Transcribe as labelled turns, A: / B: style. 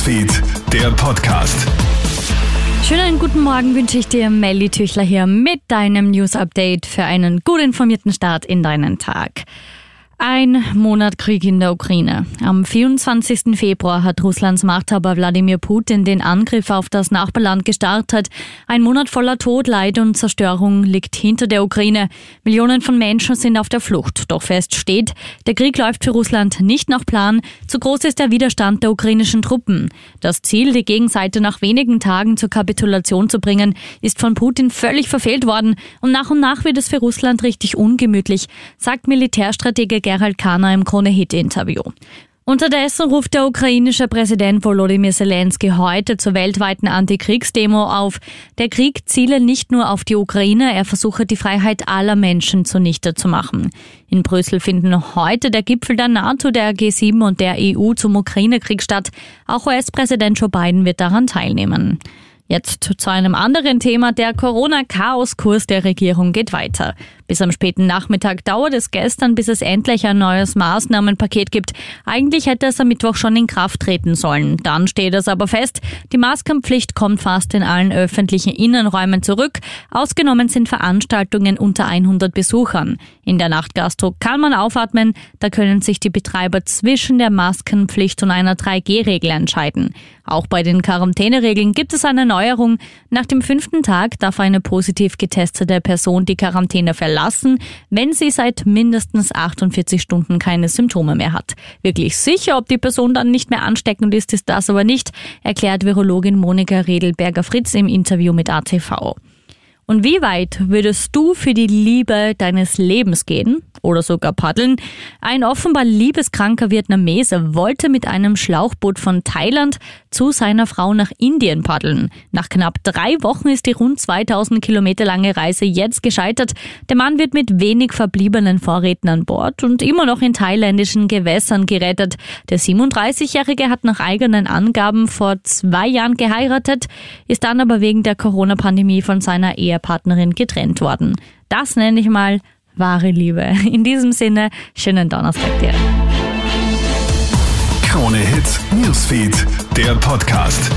A: Newsfeed, der Podcast.
B: Schönen guten Morgen wünsche ich dir, Melly Tüchler hier mit deinem News Update für einen gut informierten Start in deinen Tag. Ein Monat Krieg in der Ukraine. Am 24. Februar hat Russlands Machthaber Wladimir Putin den Angriff auf das Nachbarland gestartet. Ein Monat voller Tod, Leid und Zerstörung liegt hinter der Ukraine. Millionen von Menschen sind auf der Flucht. Doch fest steht, der Krieg läuft für Russland nicht nach Plan. Zu groß ist der Widerstand der ukrainischen Truppen. Das Ziel, die Gegenseite nach wenigen Tagen zur Kapitulation zu bringen, ist von Putin völlig verfehlt worden. Und nach und nach wird es für Russland richtig ungemütlich, sagt Militärstratege Gerald Kahner im Krone-Hit-Interview. Unterdessen ruft der ukrainische Präsident Volodymyr Zelensky heute zur weltweiten Antikriegsdemo auf. Der Krieg ziele nicht nur auf die Ukraine, er versuche die Freiheit aller Menschen zunichte zu machen. In Brüssel finden heute der Gipfel der NATO, der G7 und der EU zum Ukraine-Krieg statt. Auch US-Präsident Joe Biden wird daran teilnehmen. Jetzt zu einem anderen Thema. Der Corona-Chaos-Kurs der Regierung geht weiter. Bis am späten Nachmittag dauert es gestern, bis es endlich ein neues Maßnahmenpaket gibt. Eigentlich hätte es am Mittwoch schon in Kraft treten sollen. Dann steht es aber fest, die Maskenpflicht kommt fast in allen öffentlichen Innenräumen zurück. Ausgenommen sind Veranstaltungen unter 100 Besuchern. In der Nachtgastro kann man aufatmen, da können sich die Betreiber zwischen der Maskenpflicht und einer 3G-Regel entscheiden. Auch bei den Quarantäneregeln gibt es eine Neuerung. Nach dem fünften Tag darf eine positiv getestete Person die Quarantäne verlassen verlassen, wenn sie seit mindestens 48 Stunden keine Symptome mehr hat. Wirklich sicher, ob die Person dann nicht mehr ansteckend ist, ist das aber nicht, erklärt Virologin Monika Redelberger-Fritz im Interview mit ATV. Und wie weit würdest du für die Liebe deines Lebens gehen? Oder sogar paddeln. Ein offenbar liebeskranker Vietnamese wollte mit einem Schlauchboot von Thailand zu seiner Frau nach Indien paddeln. Nach knapp drei Wochen ist die rund 2000 Kilometer lange Reise jetzt gescheitert. Der Mann wird mit wenig verbliebenen Vorräten an Bord und immer noch in thailändischen Gewässern gerettet. Der 37-Jährige hat nach eigenen Angaben vor zwei Jahren geheiratet, ist dann aber wegen der Corona-Pandemie von seiner Ehepartnerin getrennt worden. Das nenne ich mal wahre Liebe. In diesem Sinne, schönen Donnerstag dir.
A: Krone Hits, Newsfeed, der Podcast.